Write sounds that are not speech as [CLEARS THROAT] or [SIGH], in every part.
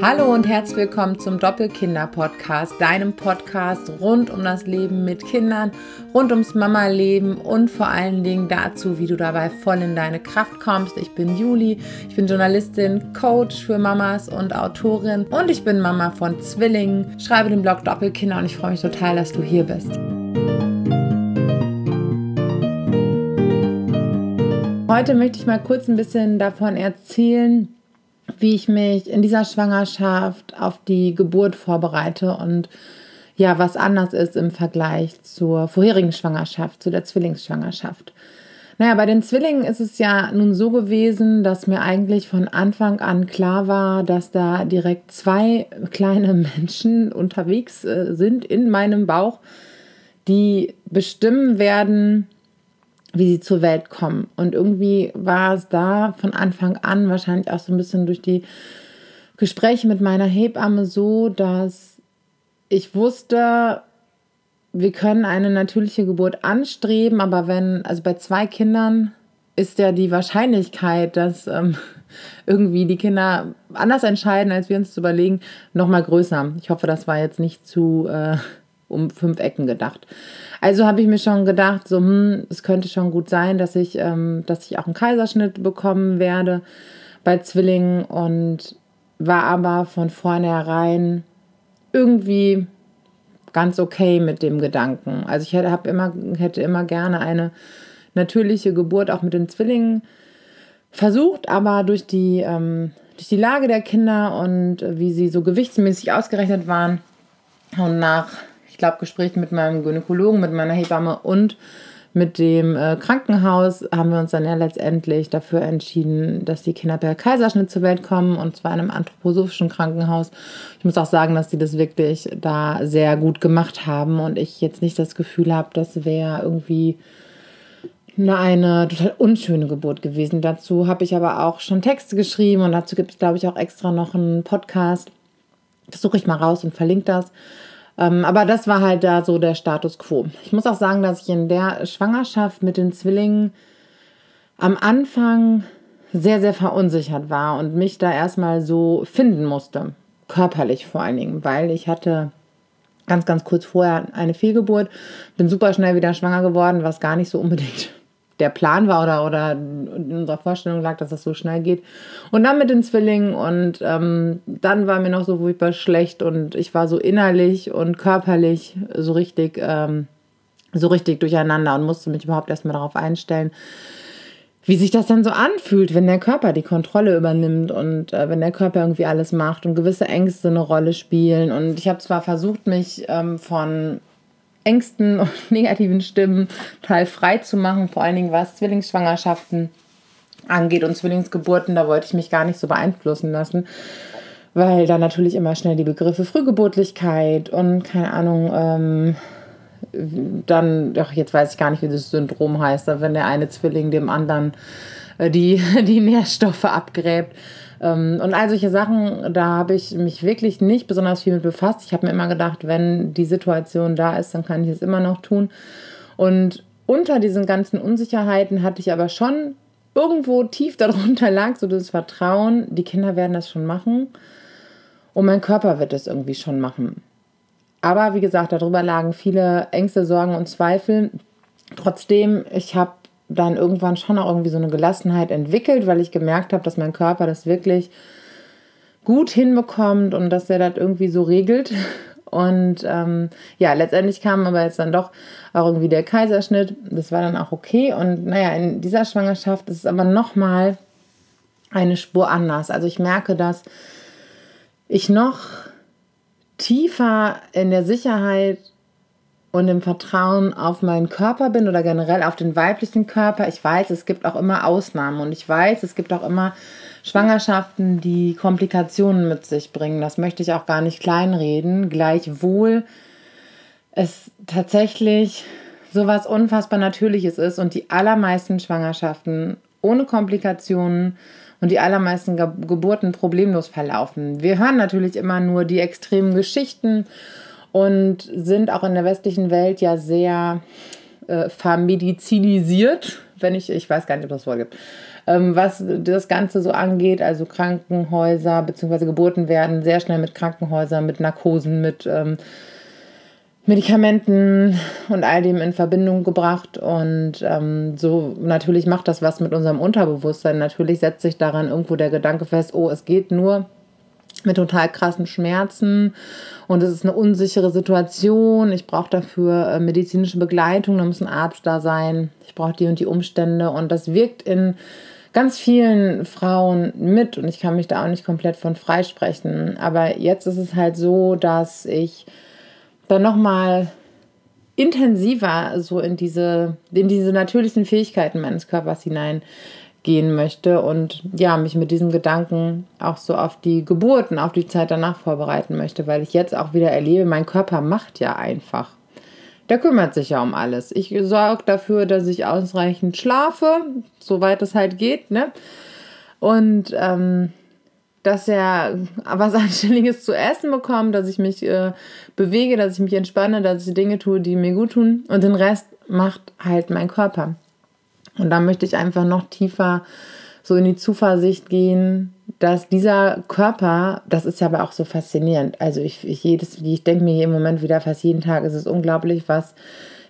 Hallo und herzlich willkommen zum Doppelkinder-Podcast, deinem Podcast rund um das Leben mit Kindern, rund ums Mama-Leben und vor allen Dingen dazu, wie du dabei voll in deine Kraft kommst. Ich bin Juli, ich bin Journalistin, Coach für Mamas und Autorin und ich bin Mama von Zwillingen, schreibe den Blog Doppelkinder und ich freue mich total, dass du hier bist. Heute möchte ich mal kurz ein bisschen davon erzählen, wie ich mich in dieser Schwangerschaft auf die Geburt vorbereite und ja, was anders ist im Vergleich zur vorherigen Schwangerschaft, zu der Zwillingsschwangerschaft. Naja, bei den Zwillingen ist es ja nun so gewesen, dass mir eigentlich von Anfang an klar war, dass da direkt zwei [LAUGHS] kleine Menschen unterwegs äh, sind in meinem Bauch, die bestimmen werden, wie sie zur Welt kommen. Und irgendwie war es da von Anfang an, wahrscheinlich auch so ein bisschen durch die Gespräche mit meiner Hebamme so, dass ich wusste, wir können eine natürliche Geburt anstreben, aber wenn, also bei zwei Kindern ist ja die Wahrscheinlichkeit, dass ähm, [LAUGHS] irgendwie die Kinder anders entscheiden, als wir uns zu überlegen, noch mal größer. Ich hoffe, das war jetzt nicht zu äh, um fünf Ecken gedacht. Also habe ich mir schon gedacht, so, hm, es könnte schon gut sein, dass ich, ähm, dass ich auch einen Kaiserschnitt bekommen werde bei Zwillingen und war aber von vornherein irgendwie ganz okay mit dem Gedanken. Also ich hätte, immer, hätte immer gerne eine natürliche Geburt auch mit den Zwillingen versucht, aber durch die, ähm, durch die Lage der Kinder und wie sie so gewichtsmäßig ausgerechnet waren und nach ich glaube, Gespräche mit meinem Gynäkologen, mit meiner Hebamme und mit dem äh, Krankenhaus haben wir uns dann ja letztendlich dafür entschieden, dass die Kinder per Kaiserschnitt zur Welt kommen und zwar in einem anthroposophischen Krankenhaus. Ich muss auch sagen, dass die das wirklich da sehr gut gemacht haben und ich jetzt nicht das Gefühl habe, das wäre irgendwie eine total unschöne Geburt gewesen. Dazu habe ich aber auch schon Texte geschrieben und dazu gibt es, glaube ich, auch extra noch einen Podcast. Das suche ich mal raus und verlinke das. Ähm, aber das war halt da so der Status quo. Ich muss auch sagen, dass ich in der Schwangerschaft mit den Zwillingen am Anfang sehr, sehr verunsichert war und mich da erstmal so finden musste. Körperlich vor allen Dingen, weil ich hatte ganz, ganz kurz vorher eine Fehlgeburt, bin super schnell wieder schwanger geworden, was gar nicht so unbedingt der Plan war oder, oder in unserer Vorstellung lag, dass das so schnell geht. Und dann mit den Zwillingen und ähm, dann war mir noch so furchtbar schlecht und ich war so innerlich und körperlich so richtig, ähm, so richtig durcheinander und musste mich überhaupt erstmal darauf einstellen, wie sich das dann so anfühlt, wenn der Körper die Kontrolle übernimmt und äh, wenn der Körper irgendwie alles macht und gewisse Ängste eine Rolle spielen. Und ich habe zwar versucht, mich ähm, von Ängsten und [LAUGHS] negativen Stimmen total frei zu machen, vor allen Dingen was Zwillingsschwangerschaften angeht und Zwillingsgeburten, da wollte ich mich gar nicht so beeinflussen lassen, weil da natürlich immer schnell die Begriffe Frühgeburtlichkeit und keine Ahnung, ähm, dann, ach, jetzt weiß ich gar nicht, wie das Syndrom heißt, wenn der eine Zwilling dem anderen äh, die, [LAUGHS] die Nährstoffe abgräbt. Ähm, und all solche Sachen, da habe ich mich wirklich nicht besonders viel mit befasst. Ich habe mir immer gedacht, wenn die Situation da ist, dann kann ich es immer noch tun. Und unter diesen ganzen Unsicherheiten hatte ich aber schon irgendwo tief darunter lag so das Vertrauen, die Kinder werden das schon machen und mein Körper wird es irgendwie schon machen. Aber wie gesagt, darüber lagen viele Ängste, Sorgen und Zweifel. Trotzdem, ich habe dann irgendwann schon auch irgendwie so eine Gelassenheit entwickelt, weil ich gemerkt habe, dass mein Körper das wirklich gut hinbekommt und dass er das irgendwie so regelt. Und ähm, ja, letztendlich kam aber jetzt dann doch auch irgendwie der Kaiserschnitt. Das war dann auch okay. Und naja, in dieser Schwangerschaft ist es aber nochmal eine Spur anders. Also ich merke, dass ich noch tiefer in der Sicherheit und im Vertrauen auf meinen Körper bin oder generell auf den weiblichen Körper. Ich weiß, es gibt auch immer Ausnahmen und ich weiß, es gibt auch immer Schwangerschaften, die Komplikationen mit sich bringen. Das möchte ich auch gar nicht kleinreden. Gleichwohl es tatsächlich so was unfassbar Natürliches ist und die allermeisten Schwangerschaften ohne Komplikationen und die allermeisten Geburten problemlos verlaufen. Wir hören natürlich immer nur die extremen Geschichten und sind auch in der westlichen Welt ja sehr äh, vermedizinisiert, wenn ich, ich weiß gar nicht, ob das Wort gibt. ähm, was das Ganze so angeht. Also Krankenhäuser bzw. Geburten werden sehr schnell mit Krankenhäusern, mit Narkosen, mit ähm, Medikamenten und all dem in Verbindung gebracht. Und ähm, so natürlich macht das was mit unserem Unterbewusstsein. Natürlich setzt sich daran irgendwo der Gedanke fest, oh, es geht nur mit total krassen Schmerzen und es ist eine unsichere Situation. Ich brauche dafür äh, medizinische Begleitung, da muss ein Arzt da sein. Ich brauche die und die Umstände und das wirkt in ganz vielen Frauen mit und ich kann mich da auch nicht komplett von freisprechen. Aber jetzt ist es halt so, dass ich dann nochmal intensiver so in diese, in diese natürlichen Fähigkeiten meines Körpers hineingehen möchte und ja, mich mit diesem Gedanken auch so auf die Geburten, auf die Zeit danach vorbereiten möchte, weil ich jetzt auch wieder erlebe, mein Körper macht ja einfach. Der kümmert sich ja um alles. Ich sorge dafür, dass ich ausreichend schlafe, soweit es halt geht, ne? Und ähm, dass er was [LAUGHS] Anständiges zu essen bekommt, dass ich mich äh, bewege, dass ich mich entspanne, dass ich Dinge tue, die mir gut tun. Und den Rest macht halt mein Körper. Und da möchte ich einfach noch tiefer so in die Zuversicht gehen, dass dieser Körper, das ist ja aber auch so faszinierend. Also ich, ich ich denke mir im Moment wieder fast jeden Tag, es ist unglaublich, was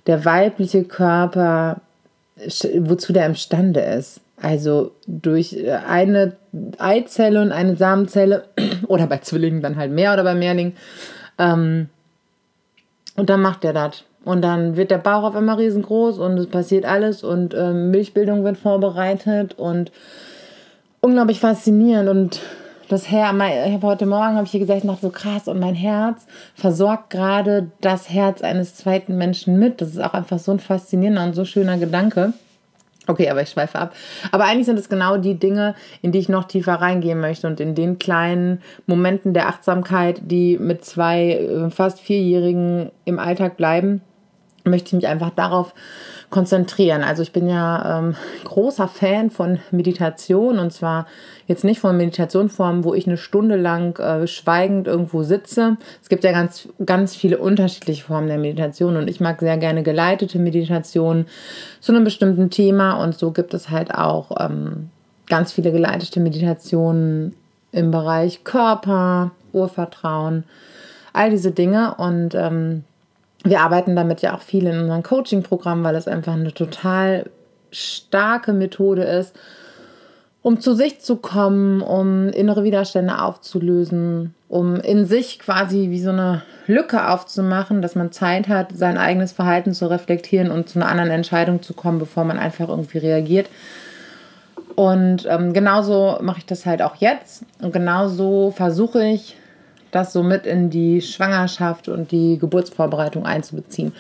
der weibliche Körper, wozu der imstande ist. Also durch äh, eine Eizelle und eine Samenzelle [CLEARS THROAT] oder bei Zwillingen dann halt mehr oder bei Mehrlingen. Ähm, und dann macht er das. Und dann wird der Bauch auf einmal riesengroß und es passiert alles und ähm, Milchbildung wird vorbereitet und unglaublich faszinierend. Und das Herz, ich heute Morgen habe ich hier gesagt, dachte so krass und mein Herz versorgt gerade das Herz eines zweiten Menschen mit. Das ist auch einfach so ein faszinierender und so schöner Gedanke. Okay, aber ich schweife ab. Aber eigentlich sind es genau die Dinge, in die ich noch tiefer reingehen möchte und in den kleinen Momenten der Achtsamkeit, die mit zwei äh, fast vierjährigen im Alltag bleiben, möchte ich mich einfach darauf konzentrieren. Also ich bin ja ähm, großer Fan von Meditation und zwar jetzt nicht von Meditationsformen, wo ich eine Stunde lang äh, schweigend irgendwo sitze. Es gibt ja ganz, ganz viele unterschiedliche Formen der Meditation und ich mag sehr gerne geleitete Meditationen zu einem bestimmten Thema und so gibt es halt auch ähm, ganz viele geleitete Meditationen im Bereich Körper, Urvertrauen, all diese Dinge und ähm, wir arbeiten damit ja auch viel in unserem Coaching-Programm, weil es einfach eine total starke Methode ist, um zu sich zu kommen, um innere Widerstände aufzulösen, um in sich quasi wie so eine Lücke aufzumachen, dass man Zeit hat, sein eigenes Verhalten zu reflektieren und zu einer anderen Entscheidung zu kommen, bevor man einfach irgendwie reagiert. Und ähm, genauso mache ich das halt auch jetzt. Und genauso versuche ich, das so mit in die Schwangerschaft und die Geburtsvorbereitung einzubeziehen.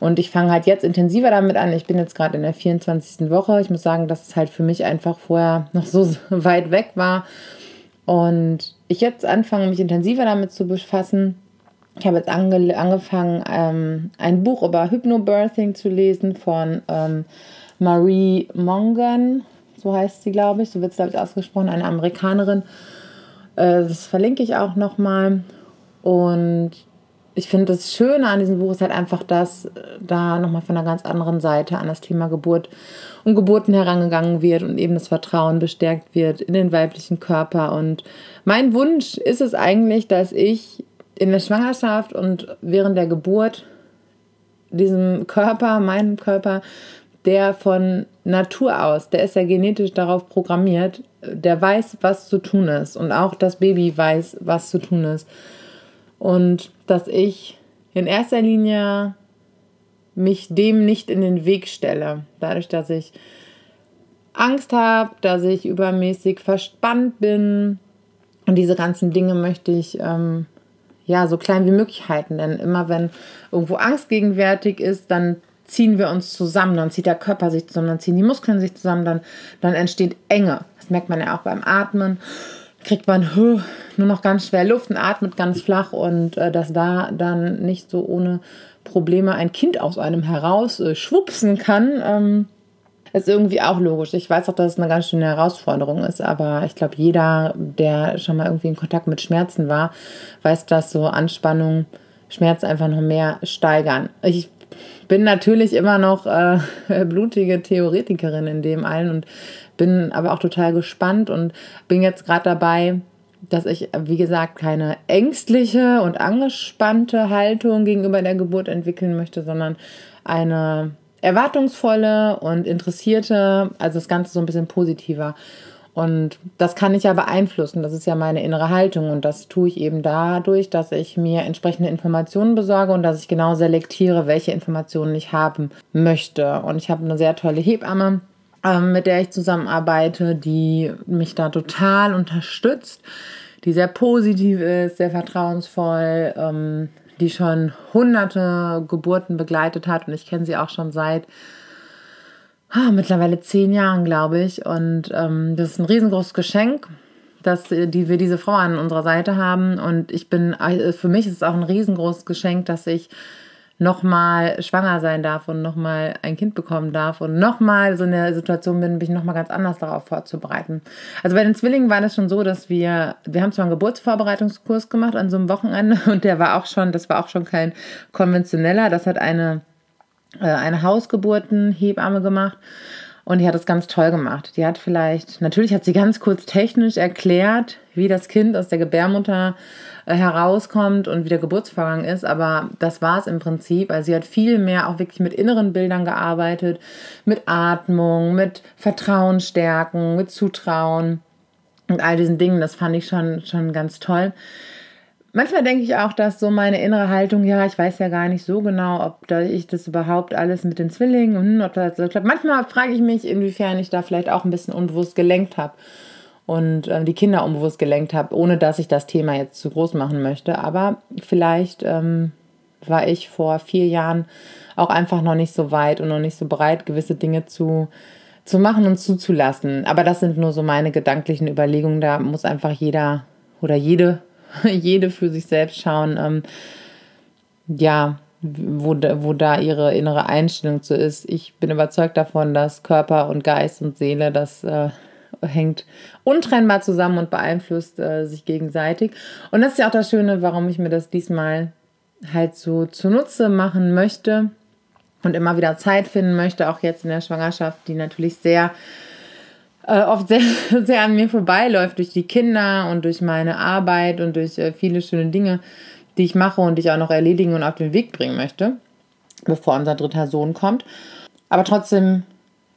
Und ich fange halt jetzt intensiver damit an. Ich bin jetzt gerade in der 24. Woche. Ich muss sagen, dass es halt für mich einfach vorher noch so [LAUGHS] weit weg war. Und ich jetzt anfange, mich intensiver damit zu befassen. Ich habe jetzt ange angefangen, ähm, ein Buch über Hypnobirthing zu lesen von ähm, Marie Mongan. So heißt sie, glaube ich. So wird es, glaube ich, ausgesprochen. Eine Amerikanerin. Äh, das verlinke ich auch nochmal. Und ich finde, das Schöne an diesem Buch ist halt einfach, dass äh, da nochmal von einer ganz anderen Seite an das Thema Geburt und Geburten herangegangen wird und eben das Vertrauen bestärkt wird in den weiblichen Körper. Und mein Wunsch ist es eigentlich, dass ich in der Schwangerschaft und während der Geburt diesem Körper, meinem Körper, der von Natur aus, der ist ja genetisch darauf programmiert, der weiß, was zu tun ist. Und auch das Baby weiß, was zu tun ist. Und dass ich in erster Linie mich dem nicht in den Weg stelle. Dadurch, dass ich Angst habe, dass ich übermäßig verspannt bin. Und diese ganzen Dinge möchte ich ähm, ja so klein wie möglich halten. Denn immer wenn irgendwo Angst gegenwärtig ist, dann ziehen wir uns zusammen, dann zieht der Körper sich zusammen, dann ziehen die Muskeln sich zusammen, dann, dann entsteht Enge. Das merkt man ja auch beim Atmen. Kriegt man nur noch ganz schwer Luft und atmet ganz flach und äh, dass da dann nicht so ohne Probleme ein Kind aus einem heraus äh, schwupsen kann, ähm, ist irgendwie auch logisch. Ich weiß auch, dass es eine ganz schöne Herausforderung ist, aber ich glaube, jeder, der schon mal irgendwie in Kontakt mit Schmerzen war, weiß, dass so Anspannung Schmerz einfach noch mehr steigern. Ich bin natürlich immer noch äh, [LAUGHS] blutige Theoretikerin in dem allen und bin aber auch total gespannt und bin jetzt gerade dabei, dass ich, wie gesagt, keine ängstliche und angespannte Haltung gegenüber der Geburt entwickeln möchte, sondern eine erwartungsvolle und interessierte, also das Ganze so ein bisschen positiver. Und das kann ich ja beeinflussen. Das ist ja meine innere Haltung. Und das tue ich eben dadurch, dass ich mir entsprechende Informationen besorge und dass ich genau selektiere, welche Informationen ich haben möchte. Und ich habe eine sehr tolle Hebamme, ähm, mit der ich zusammenarbeite, die mich da total unterstützt, die sehr positiv ist, sehr vertrauensvoll, ähm, die schon hunderte Geburten begleitet hat und ich kenne sie auch schon seit oh, mittlerweile zehn Jahren, glaube ich. Und ähm, das ist ein riesengroßes Geschenk, dass äh, die, wir diese Frau an unserer Seite haben. Und ich bin, äh, für mich ist es auch ein riesengroßes Geschenk, dass ich nochmal schwanger sein darf und nochmal ein Kind bekommen darf und nochmal so in der Situation bin, mich nochmal ganz anders darauf vorzubereiten. Also bei den Zwillingen war das schon so, dass wir, wir haben zwar einen Geburtsvorbereitungskurs gemacht an so einem Wochenende [LAUGHS] und der war auch schon, das war auch schon kein konventioneller, das hat eine, eine Hausgeburtenhebamme gemacht. Und die hat das ganz toll gemacht. Die hat vielleicht, natürlich hat sie ganz kurz technisch erklärt, wie das Kind aus der Gebärmutter äh, herauskommt und wie der Geburtsvorgang ist. Aber das war es im Prinzip. Also sie hat viel mehr auch wirklich mit inneren Bildern gearbeitet, mit Atmung, mit Vertrauen stärken, mit Zutrauen und all diesen Dingen. Das fand ich schon, schon ganz toll. Manchmal denke ich auch, dass so meine innere Haltung, ja, ich weiß ja gar nicht so genau, ob da ich das überhaupt alles mit den Zwillingen und ob das so klappt. Manchmal frage ich mich, inwiefern ich da vielleicht auch ein bisschen unbewusst gelenkt habe und äh, die Kinder unbewusst gelenkt habe, ohne dass ich das Thema jetzt zu groß machen möchte. Aber vielleicht ähm, war ich vor vier Jahren auch einfach noch nicht so weit und noch nicht so bereit, gewisse Dinge zu, zu machen und zuzulassen. Aber das sind nur so meine gedanklichen Überlegungen. Da muss einfach jeder oder jede, [LAUGHS] jede für sich selbst schauen, ähm, ja, wo, wo da ihre innere Einstellung zu ist. Ich bin überzeugt davon, dass Körper und Geist und Seele das äh, hängt untrennbar zusammen und beeinflusst äh, sich gegenseitig. Und das ist ja auch das Schöne, warum ich mir das diesmal halt so zunutze machen möchte und immer wieder Zeit finden möchte, auch jetzt in der Schwangerschaft, die natürlich sehr äh, oft sehr, [LAUGHS] sehr an mir vorbeiläuft durch die Kinder und durch meine Arbeit und durch äh, viele schöne Dinge, die ich mache und die ich auch noch erledigen und auf den Weg bringen möchte, bevor unser dritter Sohn kommt. Aber trotzdem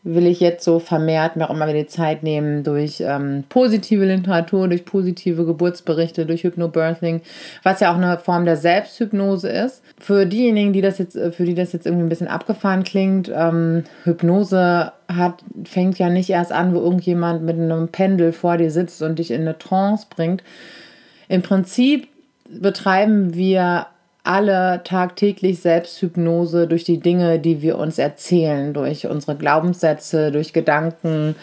will ich jetzt so vermehrt mir auch immer wieder die Zeit nehmen durch ähm, positive Literatur, durch positive Geburtsberichte, durch Hypnobirthing, was ja auch eine Form der Selbsthypnose ist. Für diejenigen, die das jetzt, äh, für die das jetzt irgendwie ein bisschen abgefahren klingt, ähm, Hypnose hat, fängt ja nicht erst an, wo irgendjemand mit einem Pendel vor dir sitzt und dich in eine Trance bringt. Im Prinzip betreiben wir alle tagtäglich Selbsthypnose durch die Dinge, die wir uns erzählen, durch unsere Glaubenssätze, durch Gedanken,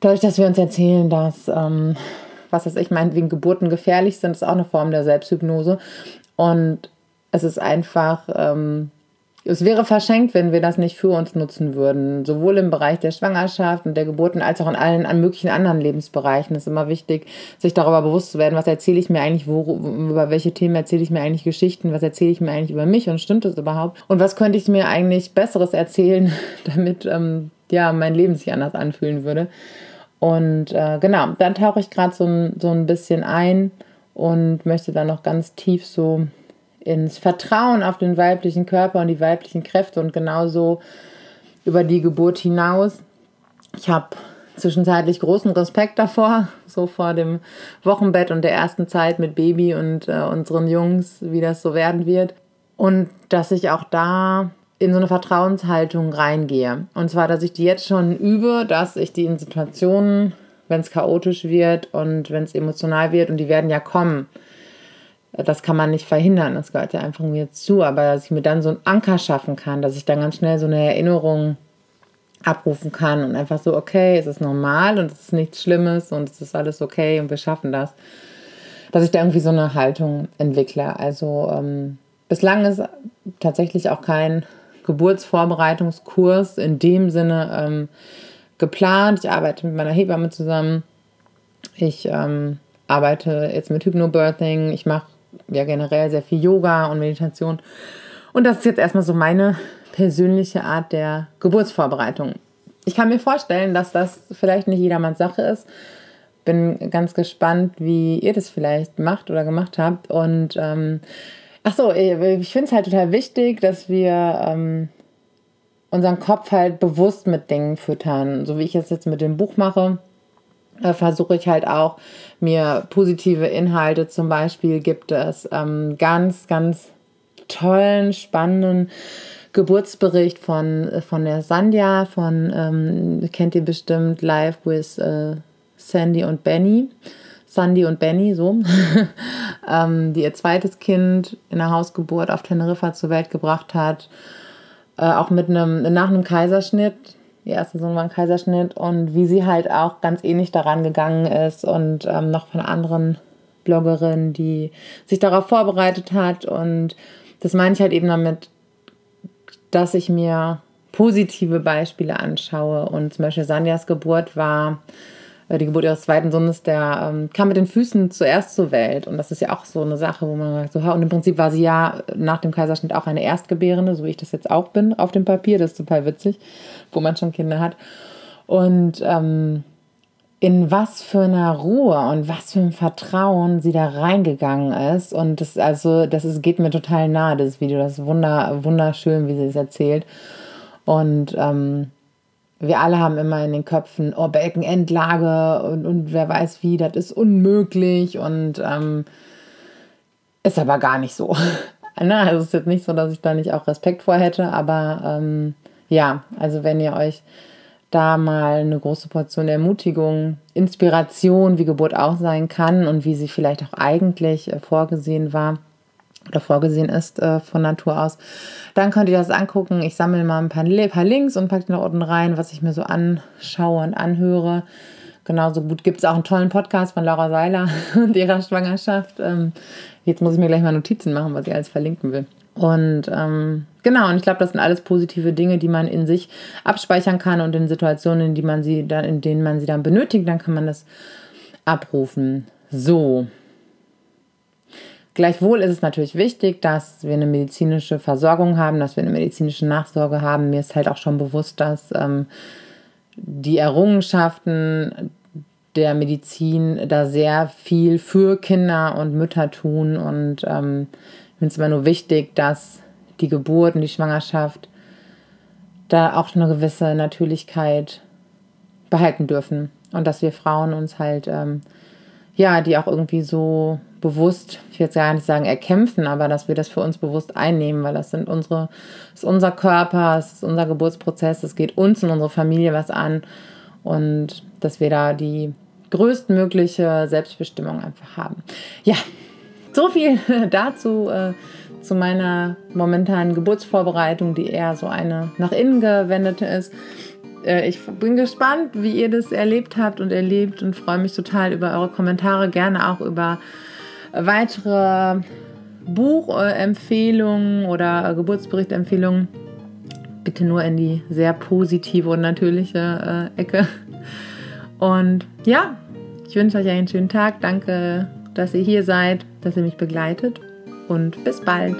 dadurch, dass wir uns erzählen, dass, ähm, was weiß ich, meinetwegen Geburten gefährlich sind, ist auch eine Form der Selbsthypnose. Und es ist einfach ähm, es wäre verschenkt, wenn wir das nicht für uns nutzen würden. Sowohl im Bereich der Schwangerschaft und der Geburten als auch in allen möglichen anderen Lebensbereichen. Es ist immer wichtig, sich darüber bewusst zu werden, was erzähle ich mir eigentlich, wo, über welche Themen erzähle ich mir eigentlich Geschichten, was erzähle ich mir eigentlich über mich und stimmt das überhaupt? Und was könnte ich mir eigentlich Besseres erzählen, [LAUGHS] damit ähm, ja, mein Leben sich anders anfühlen würde. Und äh, genau, dann tauche ich gerade so, so ein bisschen ein und möchte dann noch ganz tief so ins Vertrauen auf den weiblichen Körper und die weiblichen Kräfte und genauso über die Geburt hinaus. Ich habe zwischenzeitlich großen Respekt davor, so vor dem Wochenbett und der ersten Zeit mit Baby und äh, unseren Jungs, wie das so werden wird. Und dass ich auch da in so eine Vertrauenshaltung reingehe. Und zwar, dass ich die jetzt schon übe, dass ich die in Situationen, wenn es chaotisch wird und wenn es emotional wird, und die werden ja kommen, das kann man nicht verhindern, das gehört ja einfach mir zu, aber dass ich mir dann so einen Anker schaffen kann, dass ich dann ganz schnell so eine Erinnerung abrufen kann und einfach so, okay, es ist normal und es ist nichts Schlimmes und es ist alles okay und wir schaffen das. Dass ich da irgendwie so eine Haltung entwickle. Also ähm, bislang ist tatsächlich auch kein Geburtsvorbereitungskurs in dem Sinne ähm, geplant. Ich arbeite mit meiner Hebamme zusammen. Ich ähm, arbeite jetzt mit Hypnobirthing. Ich mache ja generell sehr viel Yoga und Meditation. Und das ist jetzt erstmal so meine persönliche Art der Geburtsvorbereitung. Ich kann mir vorstellen, dass das vielleicht nicht jedermanns Sache ist. Bin ganz gespannt, wie ihr das vielleicht macht oder gemacht habt. Und ähm, ach so, ich finde es halt total wichtig, dass wir ähm, unseren Kopf halt bewusst mit Dingen füttern. So wie ich es jetzt mit dem Buch mache, äh, versuche ich halt auch mir positive Inhalte. Zum Beispiel gibt es ähm, ganz, ganz tollen, spannenden Geburtsbericht von, äh, von der Sandja, von, ähm, kennt ihr bestimmt, Live with äh, Sandy und Benny. Sandy und Benny, so, [LAUGHS] ähm, die ihr zweites Kind in der Hausgeburt auf Teneriffa zur Welt gebracht hat. Äh, auch mit einem, nach einem Kaiserschnitt. Ihr erster Sohn war ein Kaiserschnitt und wie sie halt auch ganz ähnlich daran gegangen ist und ähm, noch von anderen Bloggerinnen, die sich darauf vorbereitet hat. Und das meine ich halt eben damit, dass ich mir positive Beispiele anschaue. Und zum Beispiel Sanjas Geburt war die Geburt ihres zweiten Sohnes, der ähm, kam mit den Füßen zuerst zur Welt. Und das ist ja auch so eine Sache, wo man sagt, so, und im Prinzip war sie ja nach dem Kaiserschnitt auch eine Erstgebärende, so wie ich das jetzt auch bin auf dem Papier. Das ist total witzig, wo man schon Kinder hat. Und ähm, in was für einer Ruhe und was für ein Vertrauen sie da reingegangen ist. Und das, also, das ist, geht mir total nahe, das Video. Das ist wunder, wunderschön, wie sie es erzählt. Und ähm, wir alle haben immer in den Köpfen, oh, Beckenendlage und, und wer weiß wie, das ist unmöglich. Und ähm, ist aber gar nicht so. [LAUGHS] Na, also es ist jetzt nicht so, dass ich da nicht auch Respekt vor hätte, aber ähm, ja, also wenn ihr euch da mal eine große Portion Ermutigung, Inspiration, wie Geburt auch sein kann und wie sie vielleicht auch eigentlich äh, vorgesehen war oder vorgesehen ist äh, von Natur aus. Dann könnt ihr das angucken. Ich sammle mal ein paar, paar Links und packe die noch unten rein, was ich mir so anschaue und anhöre. Genauso gut gibt es auch einen tollen Podcast von Laura Seiler [LAUGHS] und ihrer Schwangerschaft. Ähm, jetzt muss ich mir gleich mal Notizen machen, was ich alles verlinken will. Und ähm, genau, und ich glaube, das sind alles positive Dinge, die man in sich abspeichern kann und in Situationen, in, die man sie dann, in denen man sie dann benötigt, dann kann man das abrufen. So. Gleichwohl ist es natürlich wichtig, dass wir eine medizinische Versorgung haben, dass wir eine medizinische Nachsorge haben. Mir ist halt auch schon bewusst, dass ähm, die Errungenschaften der Medizin da sehr viel für Kinder und Mütter tun und ähm, finde es immer nur wichtig, dass die Geburt und die Schwangerschaft da auch eine gewisse Natürlichkeit behalten dürfen. Und dass wir Frauen uns halt, ähm, ja, die auch irgendwie so bewusst, ich will jetzt gar nicht sagen erkämpfen, aber dass wir das für uns bewusst einnehmen, weil das sind unsere, das ist unser Körper, es ist unser Geburtsprozess, es geht uns und unsere Familie was an und dass wir da die größtmögliche Selbstbestimmung einfach haben. Ja, so viel [LAUGHS] dazu äh, zu meiner momentanen Geburtsvorbereitung, die eher so eine nach innen gewendete ist. Äh, ich bin gespannt, wie ihr das erlebt habt und erlebt und freue mich total über eure Kommentare, gerne auch über weitere Buchempfehlungen oder Geburtsberichtempfehlungen. Bitte nur in die sehr positive und natürliche äh, Ecke. Und ja, ich wünsche euch einen schönen Tag. Danke dass ihr hier seid, dass ihr mich begleitet und bis bald.